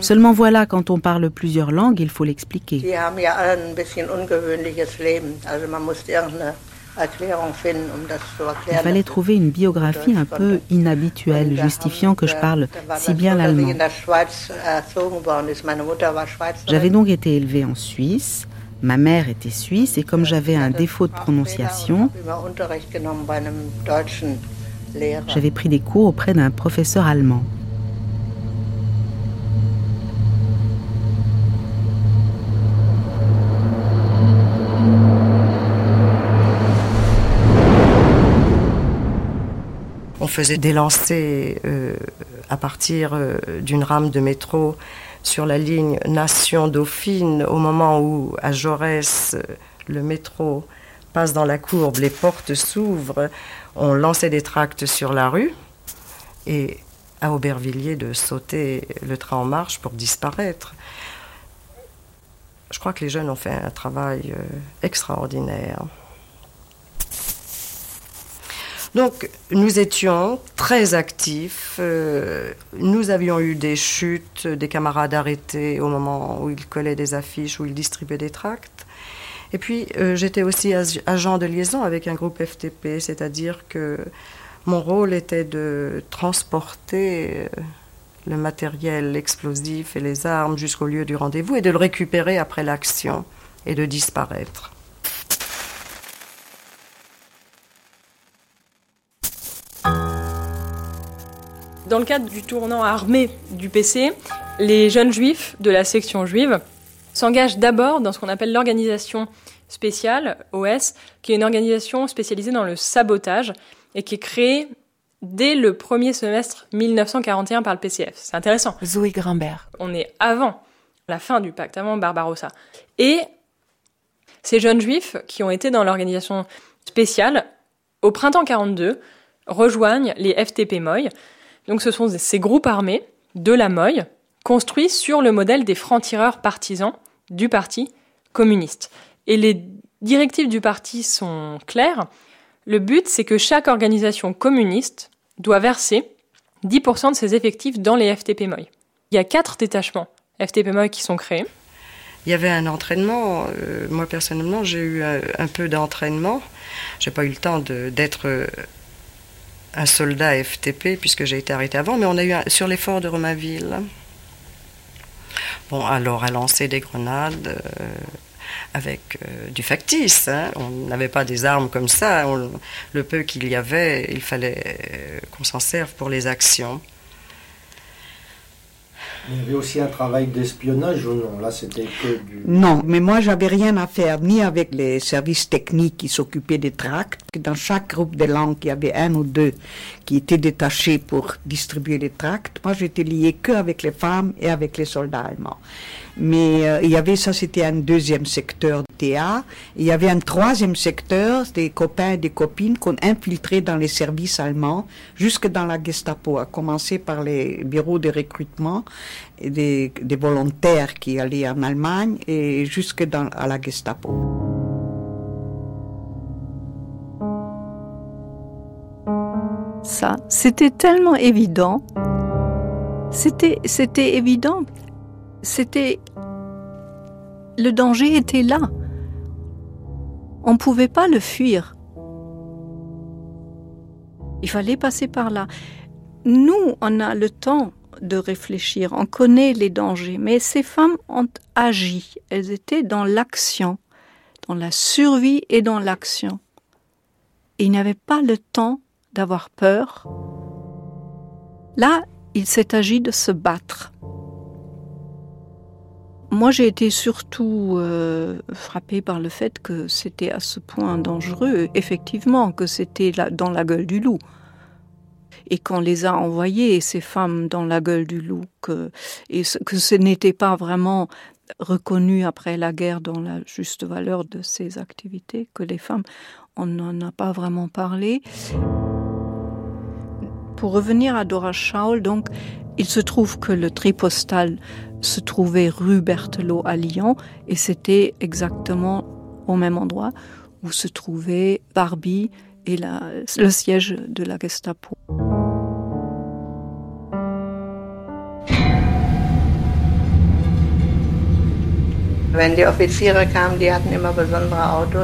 Seulement voilà, quand on parle plusieurs langues, il faut l'expliquer. um Il fallait trouver une biographie un peu inhabituelle, justifiant que je parle si bien l'allemand. J'avais donc été élevée en Suisse, ma mère était suisse et comme j'avais un défaut de prononciation, j'avais pris des cours auprès d'un professeur allemand. On faisait des lancers euh, à partir euh, d'une rame de métro sur la ligne Nation-Dauphine au moment où à Jaurès le métro passe dans la courbe, les portes s'ouvrent, on lançait des tracts sur la rue et à Aubervilliers de sauter le train en marche pour disparaître. Je crois que les jeunes ont fait un travail euh, extraordinaire. Donc, nous étions très actifs. euh, nous avions eu des chutes, des camarades arrêtés au moment où ils collaient des affiches, où ils distribuaient des tracts. Et puis, euh, j'étais aussi agent de liaison avec un groupe FTP, c'est-à-dire que mon rôle était de transporter euh, le matériel explosif et les armes jusqu'au lieu du rendez-vous et de le récupérer après l'action et de disparaître. Dans le cadre du tournant armé du PC, les jeunes juifs de la section juive s'engagent d'abord dans ce qu'on appelle l'organisation spéciale, OS, qui est une organisation spécialisée dans le sabotage et qui est créée dès le premier semestre 1941 par le PCF. C'est intéressant. Zoé Grimbert. On est avant la fin du pacte, avant Barbarossa. Et ces jeunes juifs qui ont été dans l'organisation spéciale, au printemps 42, rejoignent les FTP Moy. Donc ce sont ces groupes armés de la Moy, construits sur le modèle des francs-tireurs partisans du Parti communiste. Et les directives du parti sont claires. Le but, c'est que chaque organisation communiste doit verser 10% de ses effectifs dans les FTP Moy. Il y a quatre détachements FTP Moy qui sont créés. Il y avait un entraînement. Euh, moi, personnellement, j'ai eu un, peu d'entraînement. J'ai pas eu le temps d'être euh, un soldat FTP puisque j'ai été arrêté avant, mais on a eu sur l'effort de Romainville. Bon, alors à lancer des grenades. Euh, avec euh, du factice. Hein. On n'avait pas des armes comme ça. le peu qu'il y avait, il fallait euh, qu'on s'en serve pour les actions. Il y avait aussi un travail d'espionnage ou non? Là, c'était que du... Non, mais moi, j'avais rien à faire, ni avec les services techniques qui s'occupaient des tracts. Dans chaque groupe de langues, il y avait un ou deux qui étaient détachés pour distribuer les tracts. Moi, j'étais lié que avec les femmes et avec les soldats allemands. Mais euh, il y avait ça, c'était un deuxième secteur Il y avait un troisième secteur des copains et des copines qu'on infiltrait dans les services allemands, jusque dans la Gestapo, à commencer par les bureaux de recrutement des, des volontaires qui allaient en Allemagne et jusque à la Gestapo. Ça, c'était tellement évident. C'était, c'était évident c'était... Le danger était là. On ne pouvait pas le fuir. Il fallait passer par là. Nous, on a le temps de réfléchir, on connaît les dangers, mais ces femmes ont agi, elles étaient dans l'action, dans la survie et dans l'action. Et ils n'avaient pas le temps d'avoir peur. Là, il s'est agi de se battre. Moi, j'ai été surtout euh, frappée par le fait que c'était à ce point dangereux, effectivement, que c'était dans la gueule du loup. Et qu'on les a envoyées, ces femmes, dans la gueule du loup, et que ce n'était pas vraiment reconnu après la guerre dans la juste valeur de ces activités, que les femmes, on n'en a pas vraiment parlé. Pour revenir à Dora Schaul, donc, il se trouve que le tripostal se trouvait rue Berthelot à Lyon et c'était exactement au même endroit où se trouvait Barbie et le siège de la Gestapo.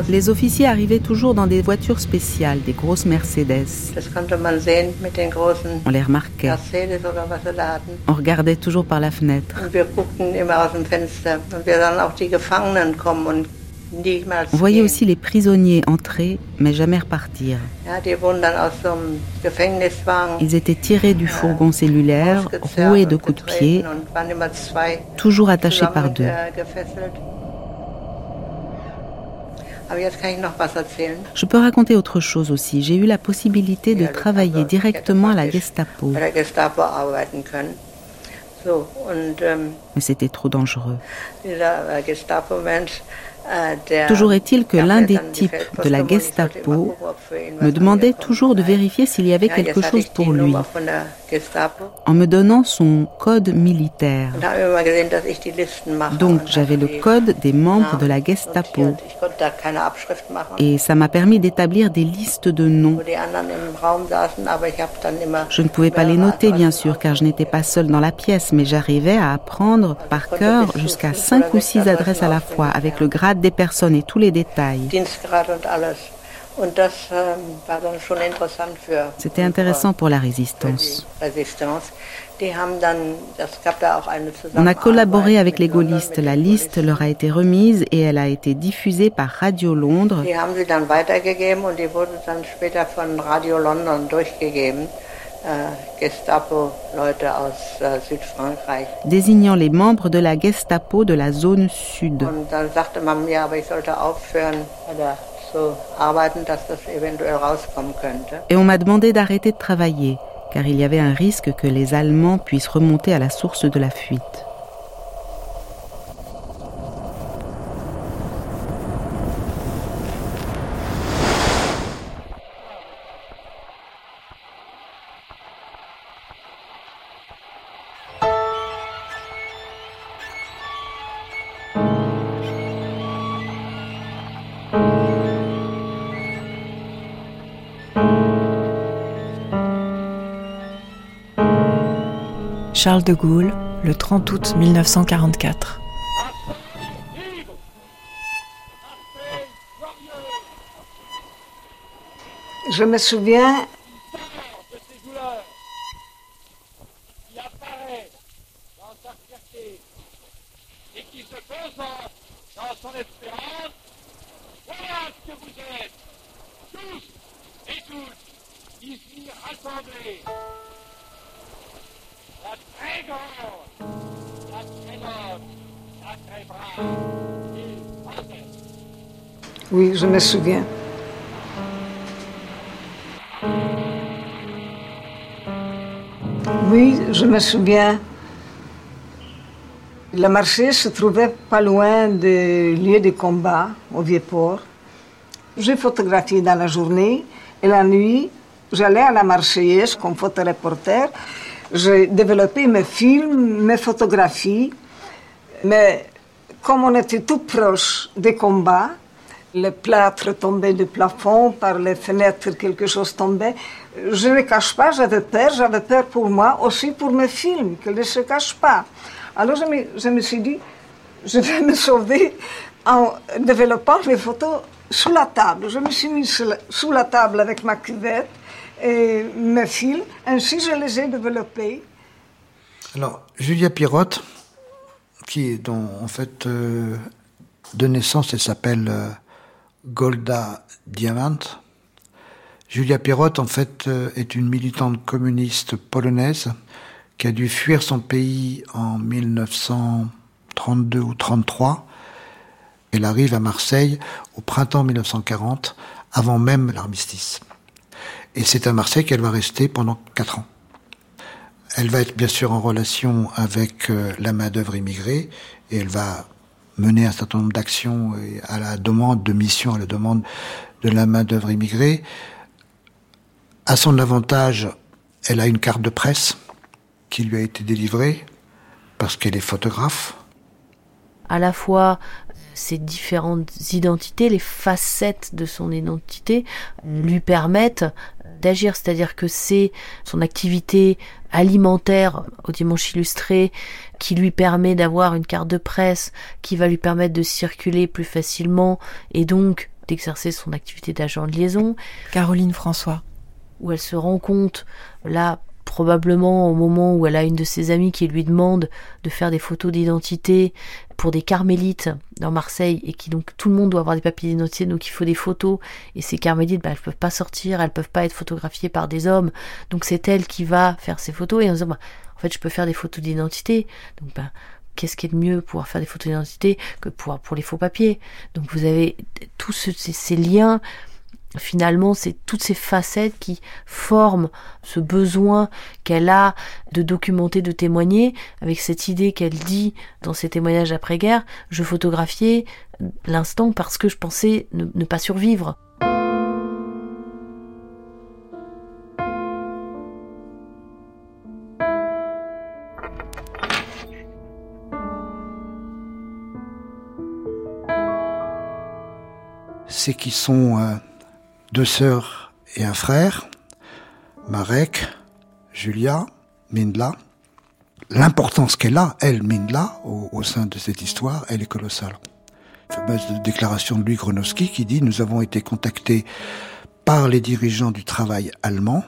Les officiers arrivaient toujours dans des voitures spéciales, des grosses Mercedes. On les remarquait. On regardait toujours par la fenêtre. On voyait aussi les prisonniers entrer, mais jamais repartir. Ils étaient tirés du fourgon cellulaire, roués de coups de pied, toujours attachés par deux. Je peux raconter autre chose aussi. J'ai eu la possibilité de travailler directement à la Gestapo. Mais c'était trop dangereux. Toujours est-il que l'un des types de la Gestapo me demandait toujours de vérifier s'il y avait quelque chose pour lui. En me donnant son code militaire. Donc j'avais le code des membres de la Gestapo. Et ça m'a permis d'établir des listes de noms. Je ne pouvais pas les noter bien sûr car je n'étais pas seule dans la pièce, mais j'arrivais à apprendre par cœur jusqu'à cinq ou six adresses à la fois avec le grade des personnes et tous les détails. C'était intéressant pour la résistance. On a collaboré avec les gaullistes. La liste leur a été remise et elle a été diffusée par Radio Londres. Désignant les membres de la Gestapo de la zone sud. Et on m'a demandé d'arrêter de travailler, car il y avait un risque que les Allemands puissent remonter à la source de la fuite. De Gaulle, le 30 août 1944. Je me souviens ici rassemblés. Oui, je me souviens. Oui, je me souviens. Le marché se trouvait pas loin du lieu de combat, au Vieux-Port. J'ai photographié dans la journée et la nuit, j'allais à la Marseillaise comme photoreporter. J'ai développé mes films, mes photographies. Mais comme on était tout proche des combats, le plâtre tombait du plafond, par les fenêtres quelque chose tombait. Je ne cache pas, j'avais peur, j'avais peur pour moi, aussi pour mes films, qu'ils ne se cachent pas. Alors je me, suis dit, je vais me sauver en développant les photos sous la table. Je me suis mis sous la table avec ma cuvette et mes films, ainsi je les ai développés. Alors, Julia Pirotte, qui est dont, en fait, euh, de naissance, elle s'appelle euh, Golda Diamant. Julia Pirotte, en fait, euh, est une militante communiste polonaise qui a dû fuir son pays en 1932 ou 33. Elle arrive à Marseille au printemps 1940, avant même l'armistice. Et c'est à Marseille qu'elle va rester pendant quatre ans. Elle va être bien sûr en relation avec euh, la main-d'œuvre immigrée et elle va mener un certain nombre d'actions à la demande de missions, à la demande de la main-d'œuvre immigrée. À son avantage, elle a une carte de presse qui lui a été délivrée parce qu'elle est photographe. À la fois ces différentes identités, les facettes de son identité lui permettent d'agir, c'est-à-dire que c'est son activité alimentaire au dimanche illustré qui lui permet d'avoir une carte de presse qui va lui permettre de circuler plus facilement et donc d'exercer son activité d'agent de liaison. Caroline François. Où elle se rend compte, là, probablement au moment où elle a une de ses amies qui lui demande de faire des photos d'identité pour des carmélites dans Marseille et qui donc tout le monde doit avoir des papiers d'identité donc il faut des photos. Et ces carmélites bah, elles peuvent pas sortir elles peuvent pas être photographiées par des hommes. Donc c'est elle qui va faire ces photos et en disant bah, en fait je peux faire des photos d'identité. Donc bah, qu'est-ce qui est de mieux pour faire des photos d'identité que pour, les faux papiers? Donc vous avez tous ces liens Finalement, c'est toutes ces facettes qui forment ce besoin qu'elle a de documenter, de témoigner, avec cette idée qu'elle dit dans ses témoignages après-guerre, je photographiais l'instant parce que je pensais ne, ne pas survivre. c'est qu'ils sont euh, deux sœurs et un frère, Marek, Julia, Mindla. L'importance qu'elle a, elle, Mindla, au, sein de cette histoire, elle est colossale. Fameuse déclaration de Louis Gronowski qui dit « Nous avons été contactés par les dirigeants du travail allemand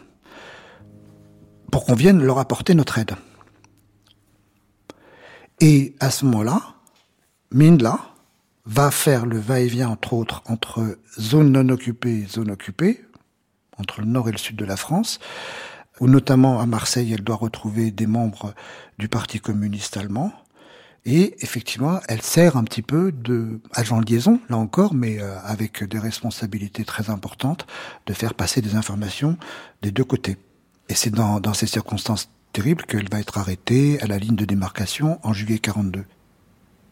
pour qu'on vienne leur apporter notre aide. » Et à ce moment-là, Mindla va faire le va-et-vient, entre autres, entre zone non occupée et zone occupée, entre le nord et le sud de la France, où notamment à Marseille, elle doit retrouver des membres du Parti communiste allemand. Et effectivement, elle sert un petit peu de agent de liaison, là encore, mais euh, avec des responsabilités très importantes, de faire passer des informations des deux côtés. Et c'est dans, dans ces circonstances terribles qu'elle va être arrêtée à la ligne de démarcation en juillet 42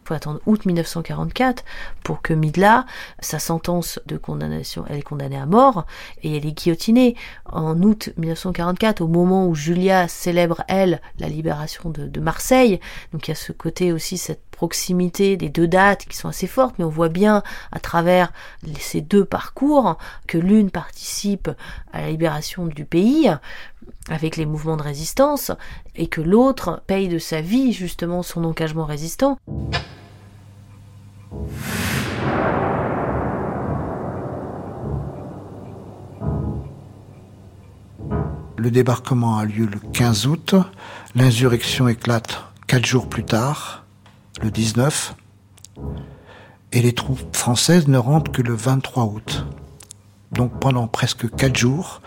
faut attendre août 1944 pour que Midla, sa sentence de condamnation, elle est condamnée à mort et elle est guillotinée. En août 1944, au moment où Julia célèbre, elle, la libération de, de Marseille, donc il y a ce côté aussi, cette proximité des deux dates qui sont assez fortes, mais on voit bien à travers ces deux parcours que l'une participe à la libération du pays avec les mouvements de résistance et que l'autre paye de sa vie justement son engagement résistant. Le débarquement a lieu le 15 août. L'insurrection éclate quatre jours plus tard, le 19. Et les troupes françaises ne rentrent que le 23 août. Donc pendant presque quatre jours,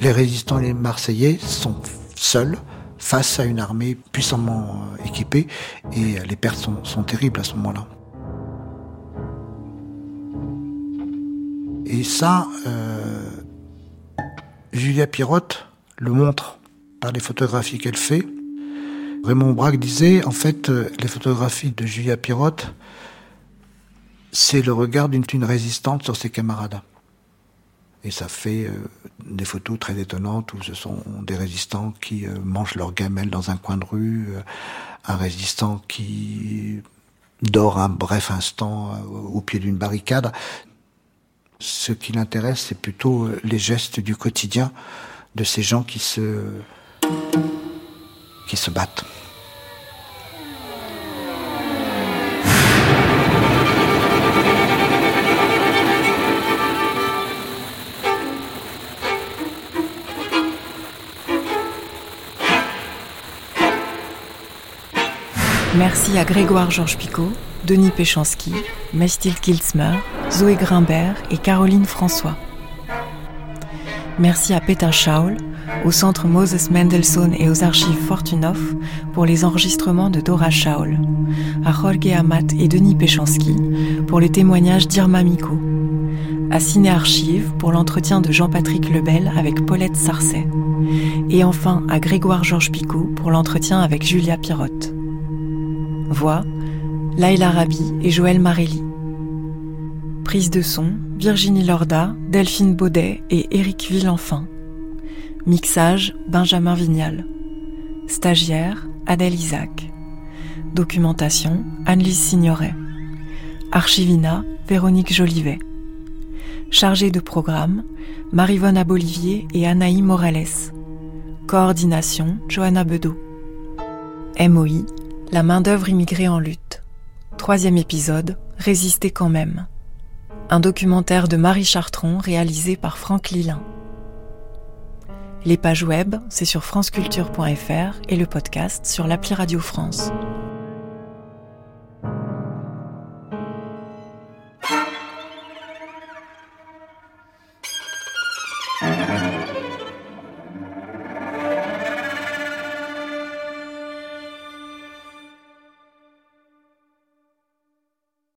les résistants et les Marseillais sont seuls face à une armée puissamment euh, équipée et les pertes sont terribles à ce moment-là. Et ça, euh, Julia Pirotte le montre par les photographies qu'elle fait. Raymond Braque disait, en fait, euh, les photographies de Julia Pirotte, c'est le regard d'une résistante sur ses camarades. Et ça fait euh, des photos très étonnantes où ce sont des résistants qui mangent leur gamelle dans un coin de rue, un résistant qui dort un bref instant au pied d'une barricade. Ce qui l'intéresse, c'est plutôt euh, les gestes du quotidien de ces gens qui se, qui se battent. Merci à Grégoire Georges Picot, Denis Péchanski, Mestil Kilsmer, Zoé Grimbert et Caroline François. Merci à Peter Schaul, au Centre Moses Mendelssohn et aux archives Fortunoff pour les enregistrements de Dora Schaul, à Jorge Amat et Denis Péchanski pour les témoignages d'Irma Miko, à Ciné Archives pour l'entretien de Jean-Patrick Lebel avec Paulette Sarcet, et enfin à Grégoire Georges Picot pour l'entretien avec Julia Pirotte. Voix, Laila Rabi et Joël Marelli. De son, Virginie Lorda, Delphine Baudet et Éric Villenfin. Mixage, Benjamin Vignal. Stagiaire, Adèle Isaac. Documentation, Anne-Lise Signoret. Archivina, Véronique Jolivet. Chargée de programme, Marivonne Abolivier et Anaï Morales. Coordination, Johanna Bedeau. MOI, la main-d'œuvre immigrée en lutte. Troisième épisode, Résister quand même. Un documentaire de Marie Chartron réalisé par Franck Lilin. Les pages web, c'est sur franceculture.fr et le podcast sur l'appli Radio France.